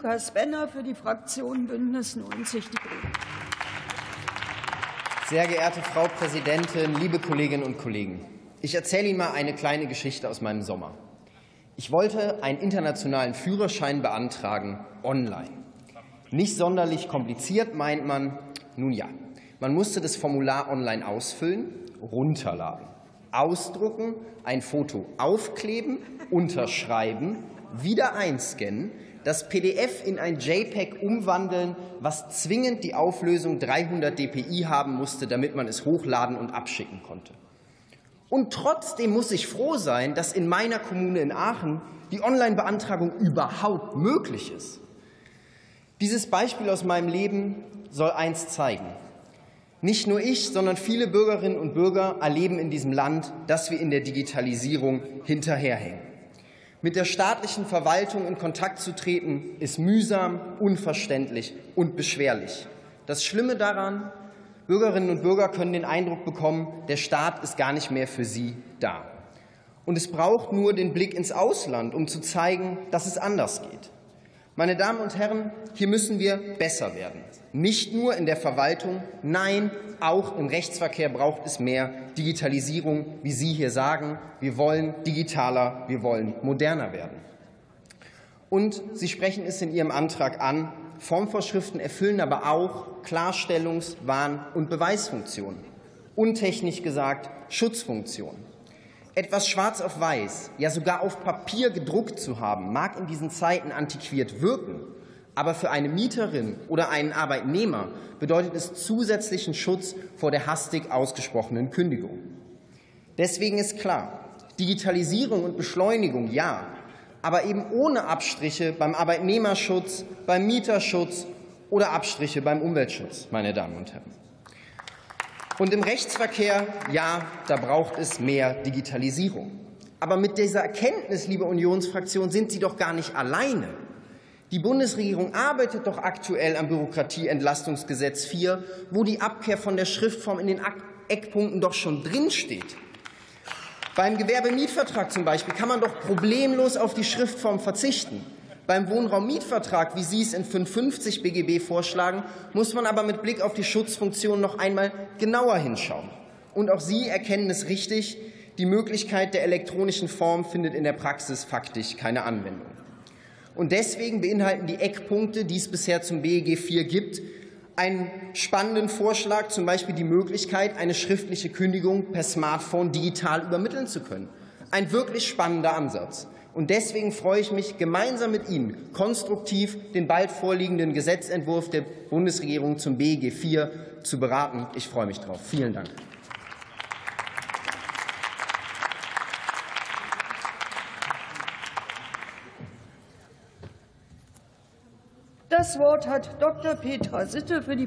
Lukas Benner für die Fraktion Bündnis 90 Die Grünen. Sehr geehrte Frau Präsidentin, liebe Kolleginnen und Kollegen! Ich erzähle Ihnen mal eine kleine Geschichte aus meinem Sommer. Ich wollte einen internationalen Führerschein beantragen online. Nicht sonderlich kompliziert, meint man. Nun ja, man musste das Formular online ausfüllen, runterladen, ausdrucken, ein Foto aufkleben, unterschreiben, wieder einscannen, das PDF in ein JPEG umwandeln, was zwingend die Auflösung 300 dpi haben musste, damit man es hochladen und abschicken konnte. Und trotzdem muss ich froh sein, dass in meiner Kommune in Aachen die Online-Beantragung überhaupt möglich ist. Dieses Beispiel aus meinem Leben soll eins zeigen. Nicht nur ich, sondern viele Bürgerinnen und Bürger erleben in diesem Land, dass wir in der Digitalisierung hinterherhängen. Mit der staatlichen Verwaltung in Kontakt zu treten, ist mühsam, unverständlich und beschwerlich. Das Schlimme daran, Bürgerinnen und Bürger können den Eindruck bekommen, der Staat ist gar nicht mehr für sie da. Und es braucht nur den Blick ins Ausland, um zu zeigen, dass es anders geht. Meine Damen und Herren, hier müssen wir besser werden. Nicht nur in der Verwaltung, nein, auch im Rechtsverkehr braucht es mehr Digitalisierung, wie Sie hier sagen. Wir wollen digitaler, wir wollen moderner werden. Und Sie sprechen es in Ihrem Antrag an. Formvorschriften erfüllen aber auch Klarstellungs-, Warn- und Beweisfunktionen. Untechnisch gesagt Schutzfunktionen. Etwas schwarz auf weiß, ja sogar auf Papier gedruckt zu haben, mag in diesen Zeiten antiquiert wirken, aber für eine Mieterin oder einen Arbeitnehmer bedeutet es zusätzlichen Schutz vor der hastig ausgesprochenen Kündigung. Deswegen ist klar, Digitalisierung und Beschleunigung ja, aber eben ohne Abstriche beim Arbeitnehmerschutz, beim Mieterschutz oder Abstriche beim Umweltschutz, meine Damen und Herren. Und im Rechtsverkehr, ja, da braucht es mehr Digitalisierung. Aber mit dieser Erkenntnis, liebe Unionsfraktion, sind Sie doch gar nicht alleine. Die Bundesregierung arbeitet doch aktuell am Bürokratieentlastungsgesetz 4, wo die Abkehr von der Schriftform in den Eckpunkten doch schon drinsteht. Beim Gewerbemietvertrag zum Beispiel kann man doch problemlos auf die Schriftform verzichten. Beim Wohnraummietvertrag, wie Sie es in 550 BGB vorschlagen, muss man aber mit Blick auf die Schutzfunktion noch einmal genauer hinschauen. Und auch Sie erkennen es richtig, die Möglichkeit der elektronischen Form findet in der Praxis faktisch keine Anwendung. Und deswegen beinhalten die Eckpunkte, die es bisher zum BEG IV gibt, einen spannenden Vorschlag, zum Beispiel die Möglichkeit, eine schriftliche Kündigung per Smartphone digital übermitteln zu können. Ein wirklich spannender Ansatz. Und deswegen freue ich mich, gemeinsam mit Ihnen konstruktiv den bald vorliegenden Gesetzentwurf der Bundesregierung zum BEG IV zu beraten. Ich freue mich darauf. Vielen Dank. Das Wort hat Dr. Petra Sitte für die